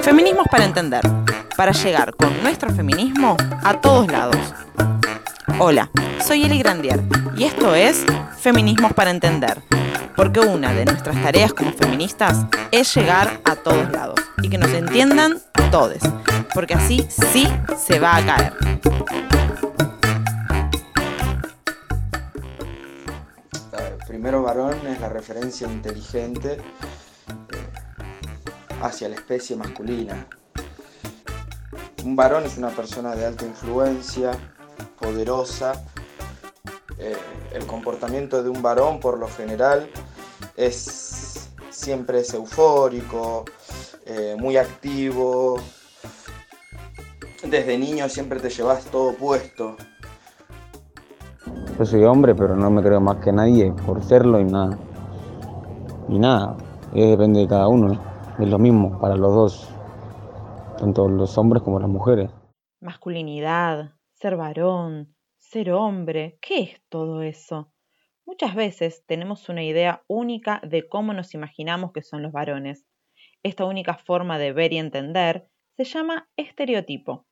Feminismos para entender, para llegar con nuestro feminismo a todos lados. Hola, soy Eli Grandier y esto es Feminismos para entender, porque una de nuestras tareas como feministas es llegar a todos lados y que nos entiendan todos, porque así sí se va a caer. primero varón es la referencia inteligente hacia la especie masculina. Un varón es una persona de alta influencia, poderosa. Eh, el comportamiento de un varón por lo general es siempre es eufórico, eh, muy activo. Desde niño siempre te llevas todo puesto. Yo soy hombre, pero no me creo más que nadie por serlo y nada. Y nada, depende de cada uno, es lo mismo para los dos, tanto los hombres como las mujeres. Masculinidad, ser varón, ser hombre, ¿qué es todo eso? Muchas veces tenemos una idea única de cómo nos imaginamos que son los varones. Esta única forma de ver y entender se llama estereotipo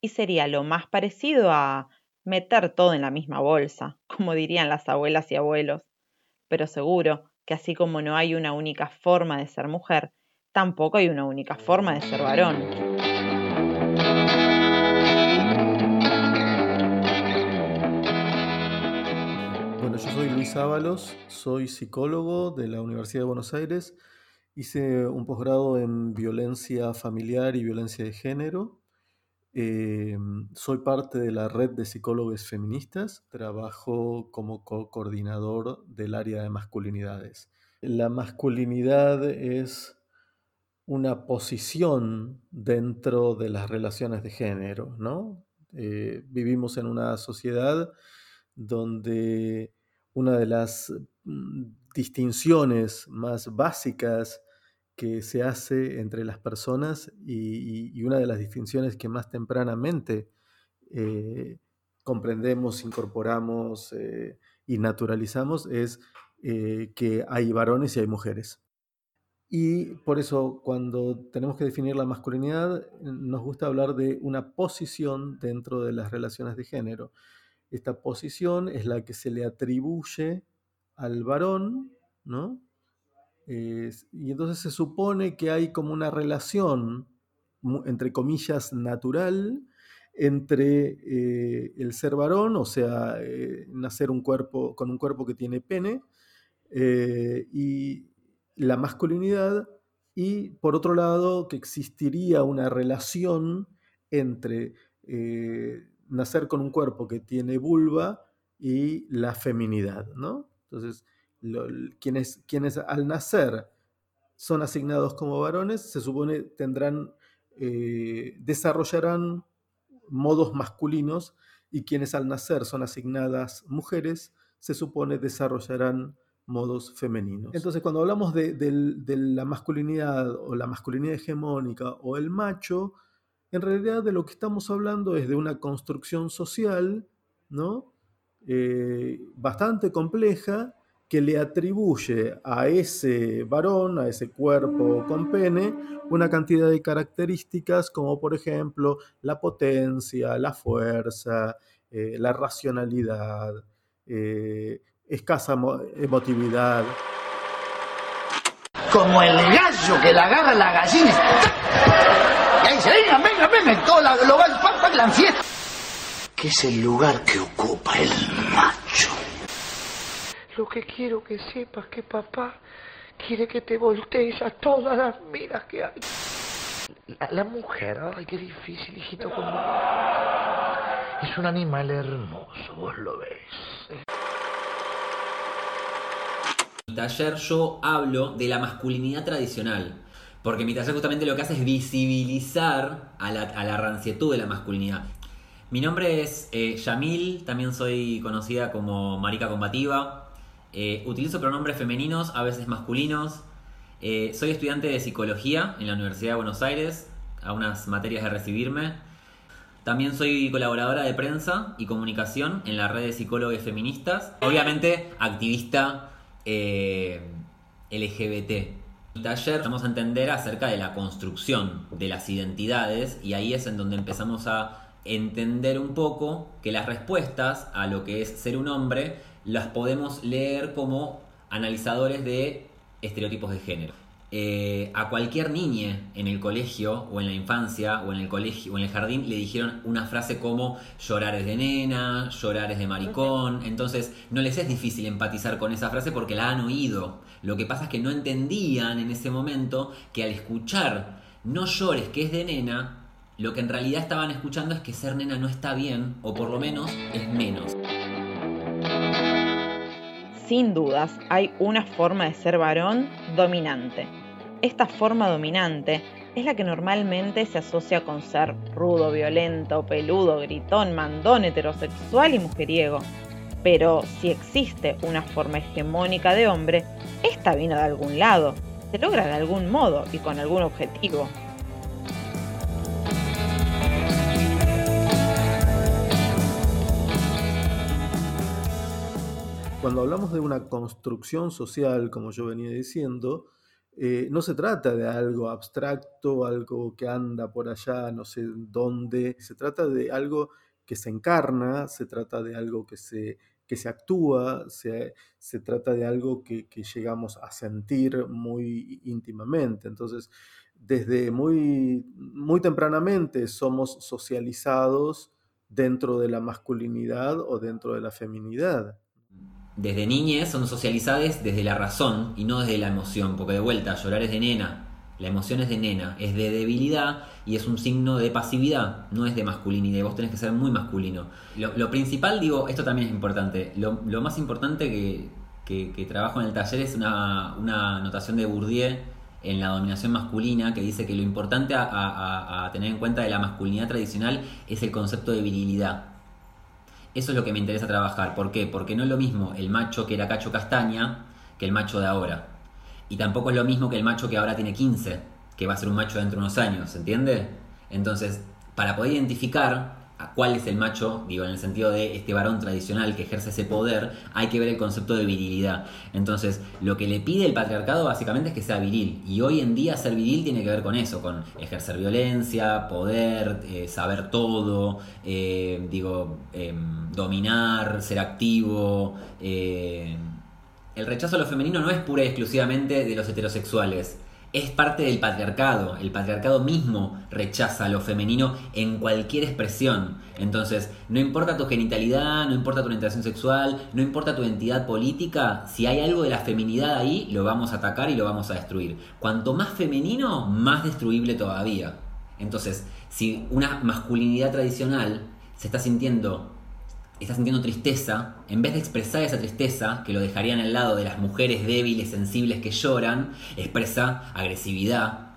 y sería lo más parecido a meter todo en la misma bolsa, como dirían las abuelas y abuelos. Pero seguro que así como no hay una única forma de ser mujer, tampoco hay una única forma de ser varón. Bueno, yo soy Luis Ábalos, soy psicólogo de la Universidad de Buenos Aires. Hice un posgrado en violencia familiar y violencia de género eh, soy parte de la red de psicólogos feministas, trabajo como co-coordinador del área de masculinidades. La masculinidad es una posición dentro de las relaciones de género, ¿no? Eh, vivimos en una sociedad donde una de las mm, distinciones más básicas que se hace entre las personas y, una de las distinciones que más tempranamente eh, comprendemos, incorporamos eh, y naturalizamos es que hay varones y hay mujeres. Y por eso cuando tenemos que definir la masculinidad, nos gusta hablar de una posición dentro de las relaciones de género. Esta posición es la que se le atribuye al varón, ¿no? y entonces se supone que hay como una relación, entre comillas, natural entre eh, el ser varón, o sea, eh, nacer un cuerpo, con un cuerpo que tiene pene, eh, y la masculinidad, y por otro lado, que existiría una relación entre nacer con un cuerpo que tiene vulva y la feminidad, ¿no? Entonces, quienes, quienes al nacer son asignados como varones, se supone tendrán, eh, desarrollarán modos masculinos y quienes al nacer son asignadas mujeres, se supone desarrollarán modos femeninos. Entonces, cuando hablamos de, la masculinidad o la masculinidad hegemónica o el macho, en realidad de lo que estamos hablando es de una construcción social, ¿no? Eh, bastante compleja que le atribuye a ese varón, a ese cuerpo con pene, una cantidad de características como por ejemplo la potencia, la fuerza, eh, la racionalidad, eh, escasa emotividad. Como el gallo que la agarra la gallina. Y ahí se vengan, vengan, vengan, toda la global, la fiesta. Que es el lugar que ocupa el macho. Lo que quiero que sepas que papá quiere que te voltees a todas las miras que hay. La, mujer, ay, qué difícil, hijito. Es un animal hermoso, vos lo ves. Mi taller yo hablo de la masculinidad tradicional. Porque mi taller justamente lo que hace es visibilizar a la, a de la masculinidad. Mi nombre es eh, Yamil, también soy conocida como Marica Combativa. Eh, utilizo pronombres femeninos, a veces masculinos. Eh, soy estudiante de psicología en la Universidad de Buenos Aires, a unas materias de recibirme. También soy colaboradora de prensa y comunicación en la red de psicólogos feministas. Obviamente, activista eh, LGBT. El taller vamos a entender acerca de la construcción de las identidades y ahí es en donde empezamos a entender un poco que las respuestas a lo que es ser un hombre las podemos leer como analizadores de estereotipos de género. Eh, a cualquier niña en el colegio o en la infancia o en el colegio o en el jardín le dijeron una frase como llorar es de nena, llorar es de maricón, entonces no les es difícil empatizar con esa frase porque la han oído. Lo que pasa es que no entendían en ese momento que al escuchar no llores que es de nena, lo que en realidad estaban escuchando es que ser nena no está bien o por lo menos es menos. Sin dudas, hay una forma de ser varón dominante. Esta forma dominante es la que normalmente se asocia con ser rudo, violento, peludo, gritón, mandón, heterosexual y mujeriego. Pero si existe una forma hegemónica de hombre, esta vino de algún lado, se logra de algún modo y con algún objetivo. Cuando hablamos de una construcción social, como yo venía diciendo, eh, no se trata de algo abstracto, algo que anda por allá, no sé dónde, se trata de algo que se encarna, se trata de algo que se, que se actúa, se, se trata de algo que, que, llegamos a sentir muy íntimamente. Entonces, desde muy, muy tempranamente somos socializados dentro de la masculinidad o dentro de la feminidad desde niñez son socializadas desde la razón y no desde la emoción, porque de vuelta, llorar es de nena, la emoción es de nena, es de debilidad y es un signo de pasividad, no es de masculinidad, vos tenés que ser muy masculino. Lo, principal, digo, esto también es importante, lo, más importante que, trabajo en el taller es una, una notación de Bourdieu en la dominación masculina que dice que lo importante a tener en cuenta de la masculinidad tradicional es el concepto de virilidad eso es lo que me interesa trabajar. ¿Por qué? Porque no es lo mismo el macho que era Cacho Castaña que el macho de ahora. Y tampoco es lo mismo que el macho que ahora tiene 15, que va a ser un macho dentro de unos años, ¿se entiende? Entonces, para poder identificar cuál es el macho, digo, en el sentido de este varón tradicional que ejerce ese poder, hay que ver el concepto de virilidad. Entonces, lo que le pide el patriarcado básicamente es que sea viril. Y hoy en día ser viril tiene que ver con eso, con ejercer violencia, poder, eh, saber todo, eh, digo, em, dominar, ser activo. Eh, el rechazo a lo femenino no es pura y exclusivamente de los heterosexuales es parte del patriarcado. El patriarcado mismo rechaza lo femenino en cualquier expresión. Entonces, no importa tu genitalidad, no importa tu orientación sexual, no importa tu identidad política, si hay algo de la feminidad ahí, lo vamos a atacar y lo vamos a destruir. Cuanto más femenino, más destruible todavía. Entonces, si una masculinidad tradicional se está sintiendo está sintiendo tristeza, en vez de expresar esa tristeza, que lo dejarían al lado de las mujeres débiles, sensibles que lloran, expresa agresividad,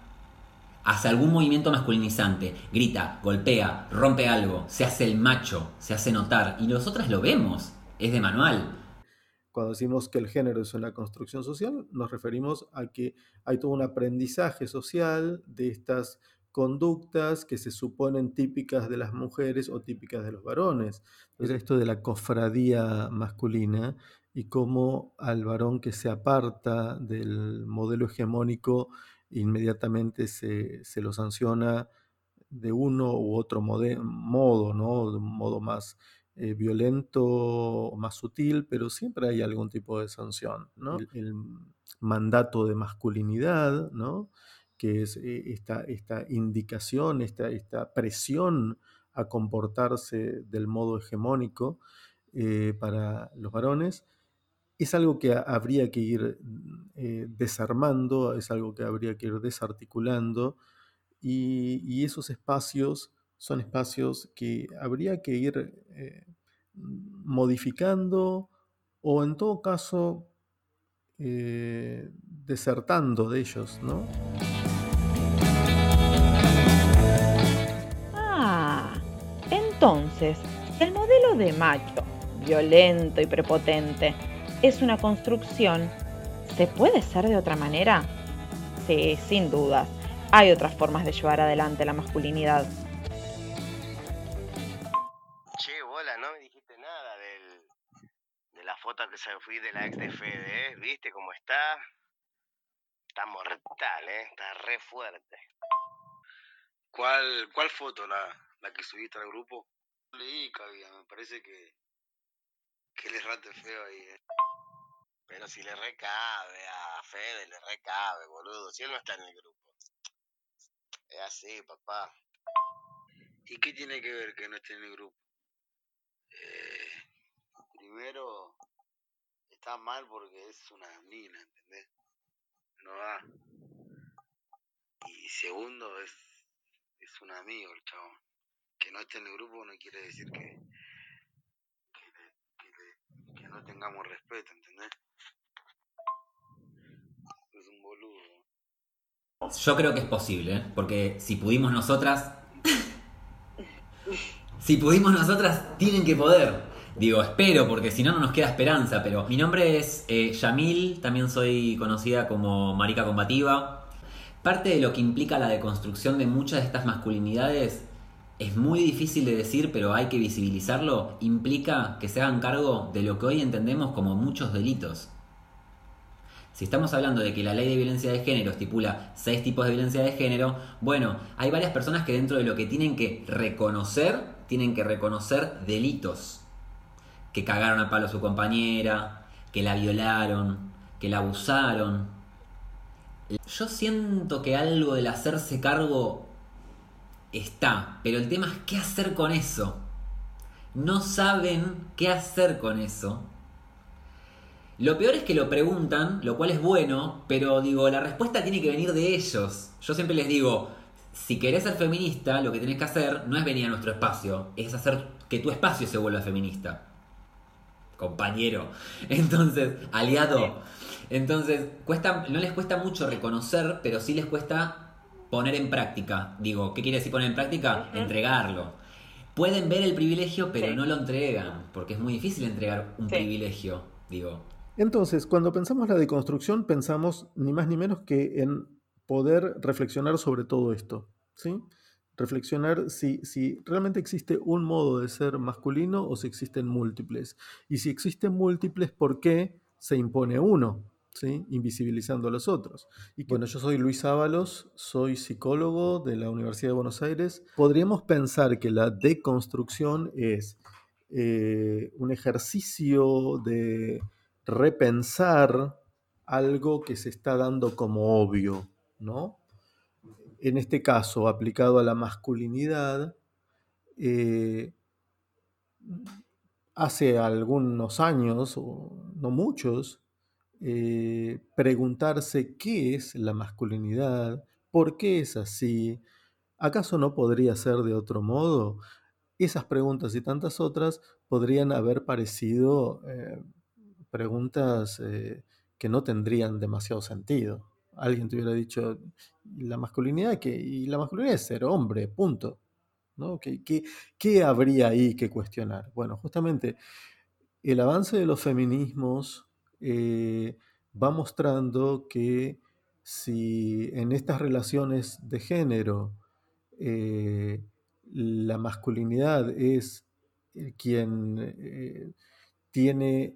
hace algún movimiento masculinizante, grita, golpea, rompe algo, se hace el macho, se hace notar, y nosotras lo vemos, es de manual. Cuando decimos que el género es una construcción social, nos referimos a que hay todo un aprendizaje social de estas conductas que se suponen típicas de las mujeres o típicas de los varones. Entonces, esto de la cofradía masculina y cómo al varón que se aparta del modelo hegemónico inmediatamente se, lo sanciona de uno u otro modo, ¿no? de un modo más eh, violento o más sutil, pero siempre hay algún tipo de sanción. ¿no? El, el mandato de masculinidad, ¿no? Que es eh, esta, esta indicación, esta, esta, presión a comportarse del modo hegemónico eh, para los varones, es algo que habría que ir eh, desarmando, es algo que habría que ir desarticulando, y, esos espacios son espacios que habría que ir modificando o en todo caso desertando de ellos, ¿no? Entonces, el modelo de macho, violento y prepotente, es una construcción, ¿se puede ser de otra manera? Sí, sin dudas. Hay otras formas de llevar adelante la masculinidad. Che, bola, no me dijiste nada de la foto que se fui de la ex de Fede, ¿eh? ¿Viste cómo está? está mortal, ¿eh? Está re fuerte. ¿Cuál, cuál foto? ¿La, la que subiste al grupo? Leí, cabía, me parece que, que le rate feo ahí, ¿eh? Pero si le recabe a Fede, le recabe, boludo. Si él no está en el grupo. Es así, papá. ¿Y qué tiene que ver que no esté en el grupo? Eh, primero, está mal porque es una mina, ¿entendés? No da. Y segundo, es, es un amigo el chabón. Que no esté en el grupo no quiere decir que, que, no tengamos respeto, ¿entendés? Es un boludo. Yo creo que es posible, ¿eh? porque si pudimos nosotras. si pudimos nosotras, tienen que poder. Digo, espero, porque si no, no nos queda esperanza. Pero mi nombre es eh, Yamil, también soy conocida como Marica Combativa. Parte de lo que implica la deconstrucción de muchas de estas masculinidades es muy difícil de decir, pero hay que visibilizarlo. Implica que se hagan cargo de lo que hoy entendemos como muchos delitos. Si estamos hablando de que la ley de violencia de género estipula seis tipos de violencia de género, bueno, hay varias personas que dentro de lo que tienen que reconocer, tienen que reconocer delitos. Que cagaron a palo a su compañera, que la violaron, que la abusaron. Yo siento que algo del hacerse cargo está, pero el tema es qué hacer con eso. No saben qué hacer con eso. Lo peor es que lo preguntan, lo cual es bueno, pero digo, la respuesta tiene que venir de ellos. Yo siempre les digo, si querés ser feminista, lo que tenés que hacer no es venir a nuestro espacio, es hacer que tu espacio se vuelva feminista. Compañero. Entonces, aliado. Entonces, cuesta, no les cuesta mucho reconocer, pero sí les cuesta poner en práctica. Digo, ¿qué quiere decir poner en práctica? Entregarlo. Pueden ver el privilegio, pero Sí. no lo entregan, porque es muy difícil entregar un Sí. privilegio. Digo, Entonces, cuando pensamos la deconstrucción, pensamos ni más ni menos que en poder reflexionar sobre todo esto, ¿sí? Reflexionar si, si realmente existe un modo de ser masculino o si existen múltiples. Y si existen múltiples, ¿por qué se impone uno? ¿Sí? Invisibilizando a los otros. Y que- bueno, yo soy Luis Ábalos, soy psicólogo de la Universidad de Buenos Aires. Podríamos pensar que la deconstrucción es eh, un ejercicio de repensar algo que se está dando como obvio, ¿no? En este caso, aplicado a la masculinidad, eh, hace algunos años, o no muchos, eh, preguntarse qué es la masculinidad, por qué es así, ¿acaso no podría ser de otro modo? Esas preguntas y tantas otras podrían haber parecido eh, preguntas eh, que no tendrían demasiado sentido. Alguien te hubiera dicho, "¿Y la masculinidad que Y la masculinidad es ser hombre, punto. ¿no? ¿Qué, qué- qué habría ahí que cuestionar? Bueno, justamente el avance de los feminismos eh, va mostrando que si en estas relaciones de género eh, la masculinidad es eh, quien tiene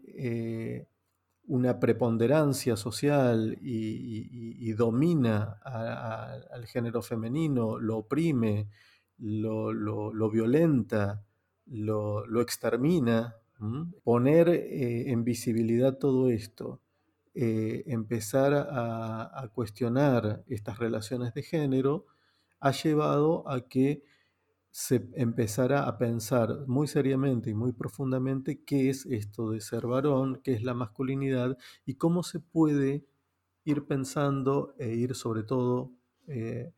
una preponderancia social y, domina al género femenino, lo oprime, lo, lo- lo violenta, lo, lo extermina. Poner eh, en visibilidad todo esto, eh, empezar a, cuestionar estas relaciones de género, ha llevado a que se empezara a pensar muy seriamente y muy profundamente qué es esto de ser varón, qué es la masculinidad y cómo se puede ir pensando e ir sobre todo eh,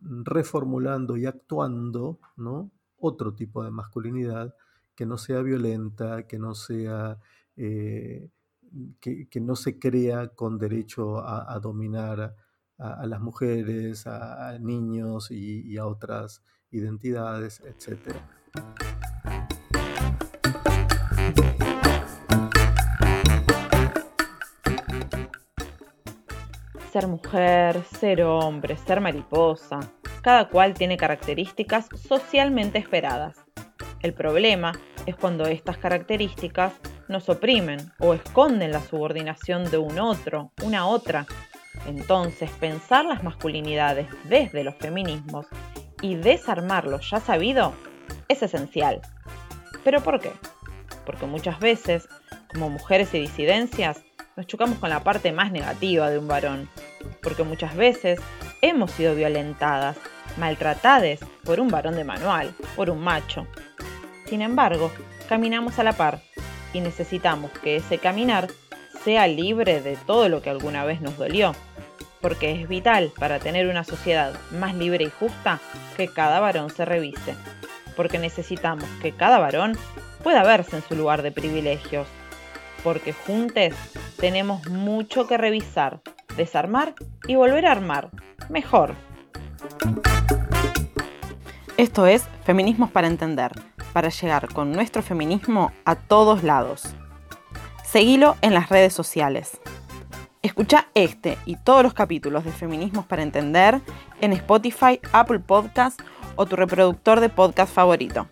reformulando y actuando otro tipo de masculinidad que no sea violenta, que no sea eh, que, no se crea con derecho a, dominar a, las mujeres, a, niños y a otras identidades, etc. Ser mujer, ser hombre, ser mariposa. Cada cual tiene características socialmente esperadas. El problema es cuando estas características nos oprimen o esconden la subordinación de un otro, una otra. Entonces, pensar las masculinidades desde los feminismos y desarmar lo ya sabido es esencial. ¿Pero por qué? Porque muchas veces, como mujeres y disidencias, nos chocamos con la parte más negativa de un varón. Porque muchas veces hemos sido violentadas, maltratadas por un varón de manual, por un macho. Sin embargo, caminamos a la par y necesitamos que ese caminar sea libre de todo lo que alguna vez nos dolió, porque es vital para tener una sociedad más libre y justa que cada varón se revise, porque necesitamos que cada varón pueda verse en su lugar de privilegios, porque juntos tenemos mucho que revisar, desarmar y volver a armar, mejor. Esto es Feminismos para Entender, para llegar con nuestro feminismo a todos lados. Seguilo en las redes sociales. Escucha este y todos los capítulos de Feminismos para Entender en Spotify, Apple Podcast o tu reproductor de podcast favorito.